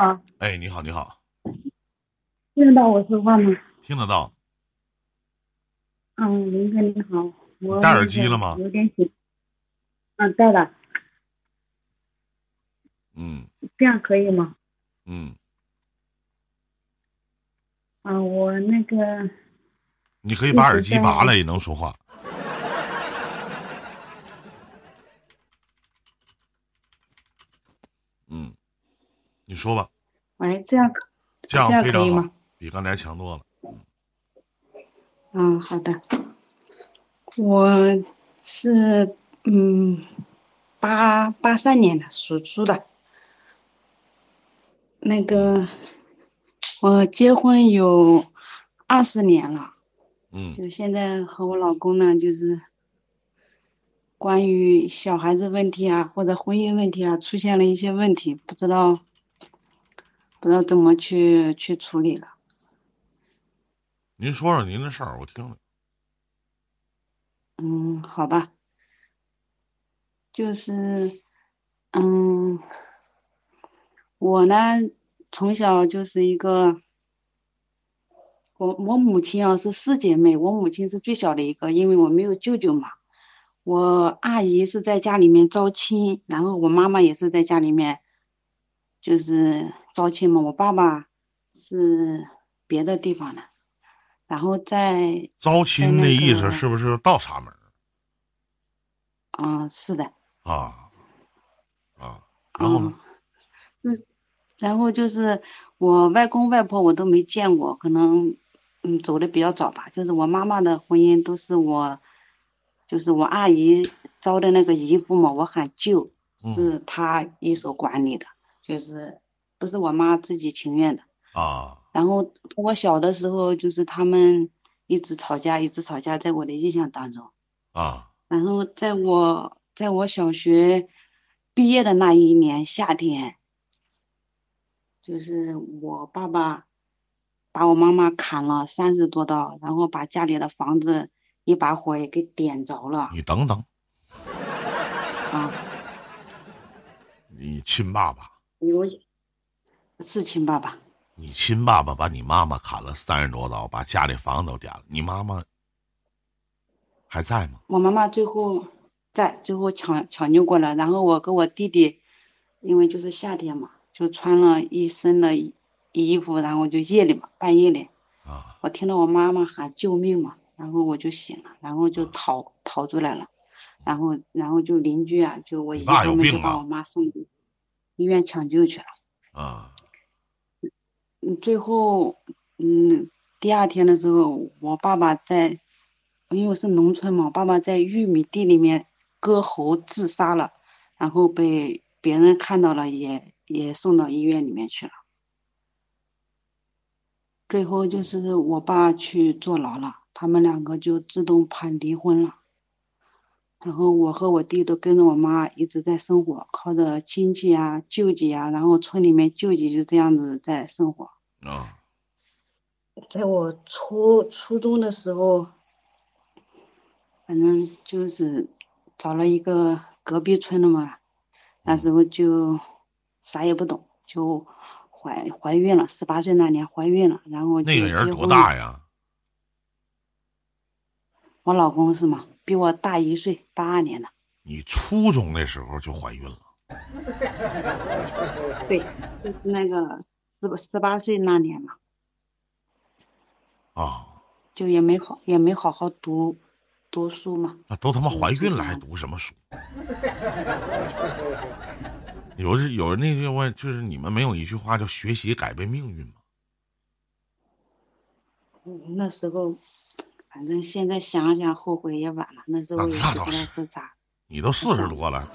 好，哎，你好，你好，听得到我说话吗？听得到。嗯，林哥你好，我戴耳机了吗有点紧。嗯，戴了，嗯这样可以吗？嗯，啊，我那个你可以把耳机拔了也能说话。你说吧，喂，这样这样这样非常好可以吗？，比刚才强多了。嗯，好的。我是嗯八八三年的，属猪的。那个我结婚有二十年了，嗯就现在和我老公呢，就是关于小孩子问题啊，或者婚姻问题啊，出现了一些问题，不知道不知道怎么去去处理了。您说说您的事儿，我听听。嗯，好吧，就是，嗯，我呢从小就是一个，我我母亲啊是四姐妹，我母亲是最小的一个，因为我没有舅舅嘛，我阿姨是在家里面招亲，然后我妈妈也是在家里面，就是招亲嘛，我爸爸是别的地方的，然后在招亲那的意思是不是倒插门嗯是的。啊啊？然后呢？嗯，就然后就是我外公外婆我都没见过，可能嗯走的比较早吧。就是我妈妈的婚姻都是我，就是我阿姨招的那个姨夫嘛，我喊舅，嗯是他一手管理的，就是不是我妈自己情愿的。啊然后我小的时候就是他们一直吵架，一直吵架，在我的印象当中。啊然后在我在我小学毕业的那一年夏天，就是我爸爸把我妈妈砍了三十多刀，然后把家里的房子一把火也给点着了你等等，啊！你亲爸爸，有是亲爸爸，你亲爸爸把你妈妈砍了三十多刀，把家里房子都点了，你妈妈还在吗？我妈妈最后在最后抢抢救过来，然后我跟我弟弟，因为就是夏天嘛，就穿了一身的衣衣服，然后就夜里嘛，半夜里。啊我听到我妈妈喊救命嘛，然后我就醒了，然后就逃逃出来了，然后然后就邻居啊，就我姨你爸有他们就把我妈送医院抢救去了。啊嗯，最后嗯第二天的时候，我爸爸在，因为是农村嘛，我爸爸在玉米地里面割喉自杀了，然后被别人看到了也，也送到医院里面去了。最后就是我爸去坐牢了，他们两个就自动判离婚了。然后我和我弟都跟着我妈一直在生活，靠着亲戚啊、救济啊，然后村里面救济就这样子在生活。啊在我初初中的时候，反正就是找了一个隔壁村的嘛，那时候就啥也不懂，就怀怀孕了，十八岁那年怀孕了，然后就那个人多？大呀？我老公是吗？比我大一岁，八二年的。你初中的时候就怀孕了？对，就是那个十十八岁那年嘛，啊，就也没好也没好好读读书嘛。那都他妈怀孕了还读什么书？有人有人那句话就是你们没有一句话叫学习改变命运吗？嗯那时候，反正现在想想后悔也晚了，那时候也不知道是是咋。你都四十多了，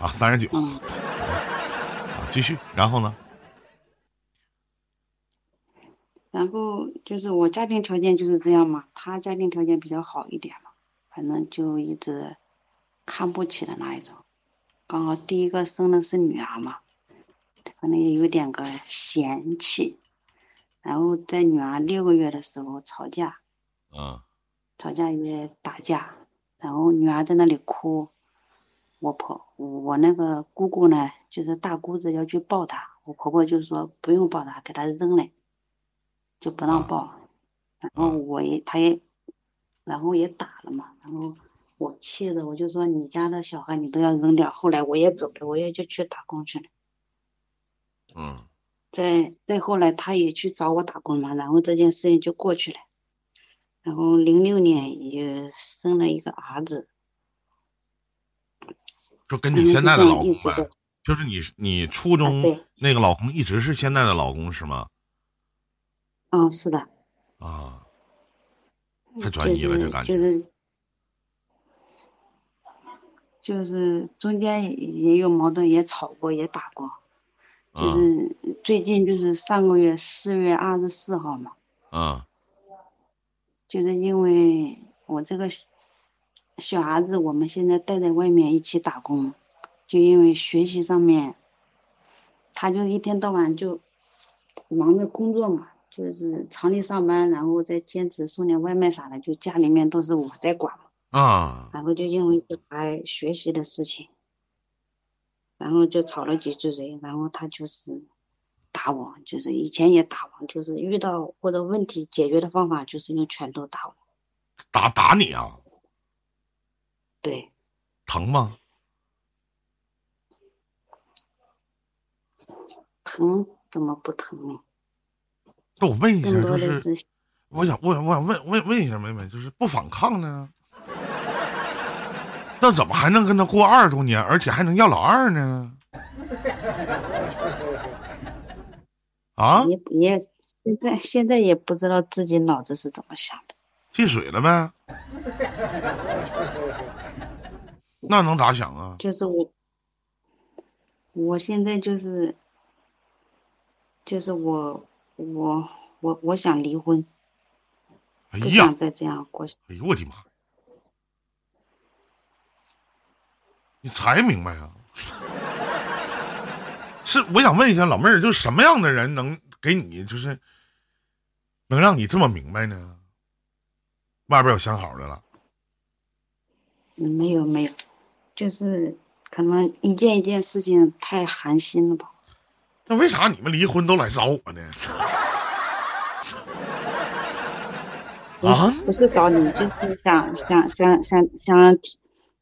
啊，三十九继续，然后呢？然后就是我家庭条件就是这样嘛，他家庭条件比较好一点嘛，反正就一直看不起的那一种。刚好第一个生的是女儿嘛，可能也有点个嫌弃。然后在女儿六个月的时候吵架，嗯吵架也打架，然后女儿在那里哭，我婆我那个姑姑呢，就是大姑子要去抱她，我婆婆就说不用抱她，给她扔了，就不让抱。然后我也她也，然后也打了嘛，然后我气的我就说你家的小孩你都要扔掉。后来我也走了，我也就去打工去了。嗯。再再后来他也去找我打工嘛，然后这件事情就过去了。然后零六年也生了一个儿子。就跟你现在的老公呗，就是你你初中那个老公一直是现在的老公是吗？嗯，是的。啊，太专一了，这感觉。就是就是中间也有矛盾，也吵过，也打过。就是最近就是上个月四月二十四号嘛。啊。就是因为我这个。小孩子，我们现在带在外面一起打工，就因为学习上面，他就一天到晚就忙着工作嘛，就是厂里上班，然后再兼职送点外卖啥的，就家里面都是我在管嘛。啊。然后就因为小孩学习的事情，然后就吵了几句嘴，然后他就是打我，就是以前也打我，就是遇到或者问题解决的方法就是用拳头打我。打打你啊？对，疼吗？疼怎么不疼呢？那我问一下，就是我想，我想，我想问问问一下妹妹，就是不反抗呢？那怎么还能跟他过二十多年，而且还能要老二呢？啊？也也现在现在也不知道自己脑子是怎么想的。进水了呗。那能咋想啊？就是我，我现在就是，就是我我我我想离婚，不想再这样过。哎呦我的妈！你才明白啊？是我想问一下老妹儿，就是什么样的人能给你，就是能让你这么明白呢？外边有相好的了？没有没有。就是可能一件一件事情太寒心了吧？那为啥你们离婚都来找我呢？啊？不是找你，就是想想想想想，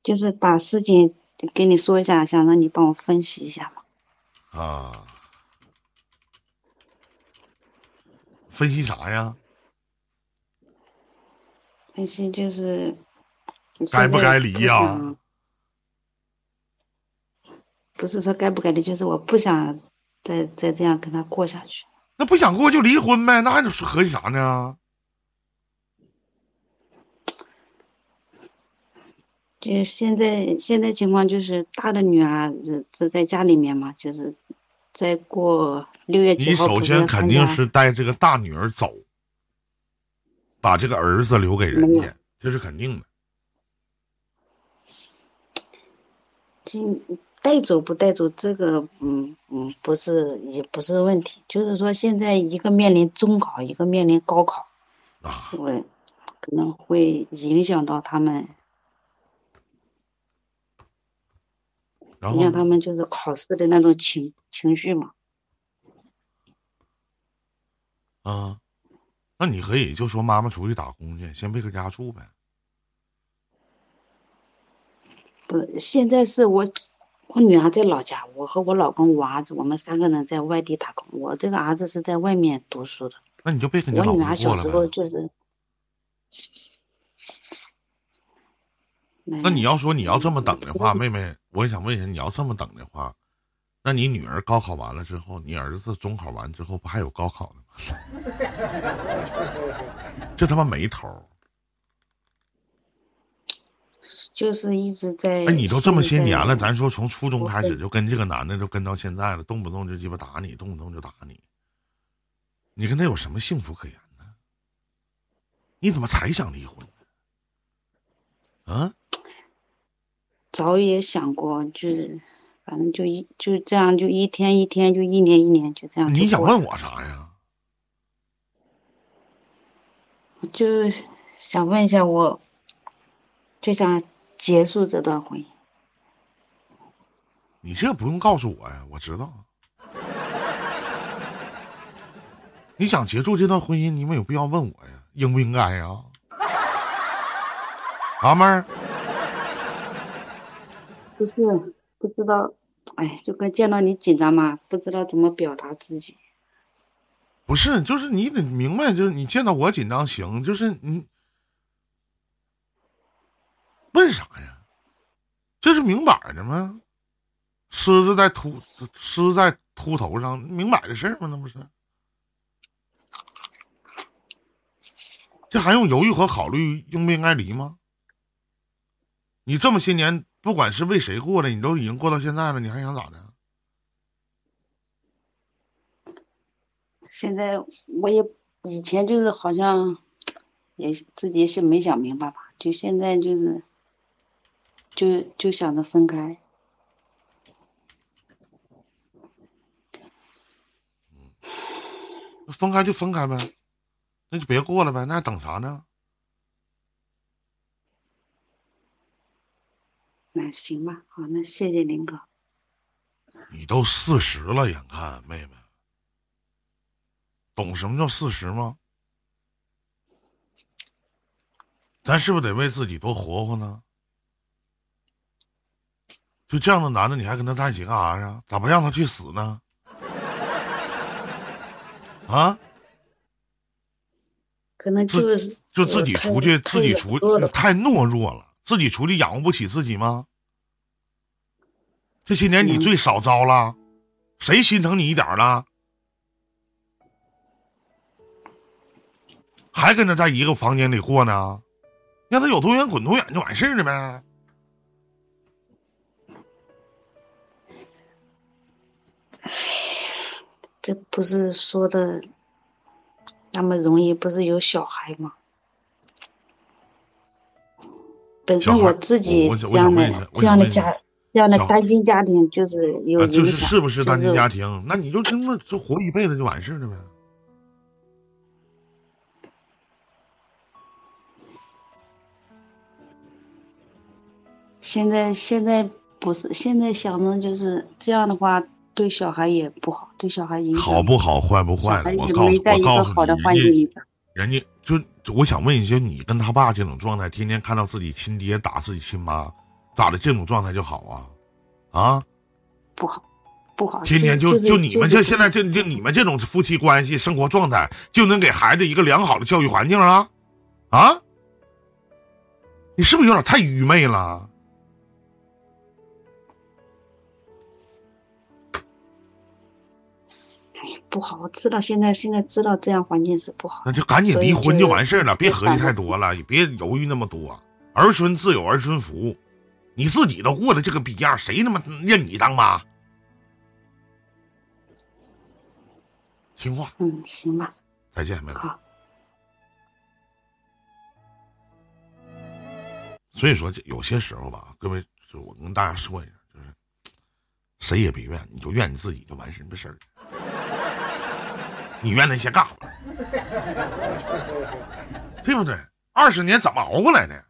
就是把事情跟你说一下，想让你帮我分析一下嘛。啊？分析啥呀？分析就是该不该离呀？不是说该不该离，就是我不想再再这样跟他过下去。那不想过就离婚呗，那还能合计啥呢？就是现在现在情况就是大的女儿是是在家里面嘛，就是再过六月几号你首先肯定是带这个大女儿走，把这个儿子留给人家，这是肯定的。今。带走不带走，这个嗯嗯不是也不是问题，就是说现在一个面临中考，一个面临高考，啊，我可能会影响到他们，影响他们就是考试的那种情情绪嘛。啊，那你可以就说妈妈出去打工去，先别搁家住呗。不，现在是我。我女儿在老家，我和我老公、我儿子，我们三个人在外地打工。我这个儿子是在外面读书的。那你就别跟你我女儿小时候就是。那你要说你要这么等的话，妹妹，我也想问一下，你要这么等的话，那你女儿高考完了之后，你儿子中考完之后，不还有高考呢吗？这他妈没头。就是一直在。哎，你都这么些年了，咱说从初中开始就跟这个男的就跟到现在了，动不动就鸡巴打你，动不动就打你，你跟他有什么幸福可言呢？你怎么才想离婚呢？啊？早也想过，就是反正就一就这样，就一天一天，就一年一年，就这样。你想问我啥呀？就想问一下我，就想。结束这段婚姻，你这不用告诉我呀，我知道。你想结束这段婚姻，你没有必要问我呀，应不应该呀？阿，妹儿，不是不知道，哎，就跟见到你紧张嘛，不知道怎么表达自己。不是，就是你得明白，就是你见到我紧张行，就是你问啥呀？这是明摆的吗？狮子在秃，狮子在秃头上，明摆的事儿吗？那不是？这还用犹豫和考虑应不应该离吗？你这么些年，不管是为谁过的，你都已经过到现在了，你还想咋的？现在我也以前就是好像也自己是没想明白吧，就现在就是就就想着分开。分开就分开呗，那就别过了呗，那还等啥呢？那行吧，好，那谢谢林哥。你都四十了，眼看妹妹，懂什么叫四十吗？咱是不是得为自己多活活呢？就这样的男的，你还跟他在一起干啥呀？咋不让他去死呢？啊？可能就是就自己出去，自己出去太懦弱了，自己出去养活不起自己吗？这些年你最少遭了，谁心疼你一点了？还跟他在一个房间里过呢？让他有多远滚多远就完事儿了呗。这不是说的那么容易，不是有小孩吗？本身我自己这样的这样的家这样的单亲家庭就是有影响，就是是不是单亲家庭？那你就这么就活一辈子就完事了呗。现在现在不是现在想着就是这样的话，对小孩也不好，对小孩影响好不好，坏不坏？我告诉我告诉你，人家就我想问一下，你跟他爸这种状态，天天看到自己亲爹打自己亲妈，咋的？这种状态就好啊？啊？不好，不好。天天就就你们这现在就就你们这种夫妻关系生活状态，就能给孩子一个良好的教育环境啊？啊？你是不是有点太愚昧了？不好，我知道现在现在知道这样环境是不好，那就赶紧离婚就完事儿了，别合计太多了，也别犹豫那么多。儿孙自有儿孙福，你自己都过了这个逼样，谁他妈认你当妈？听话。嗯，行吧。再见，妹妹。好。所以说，有些时候吧，各位，就我跟大家说一下，就是谁也别怨，你就怨你自己就完事没事儿。你怨那些干活，对不对？二十年怎么熬过来的？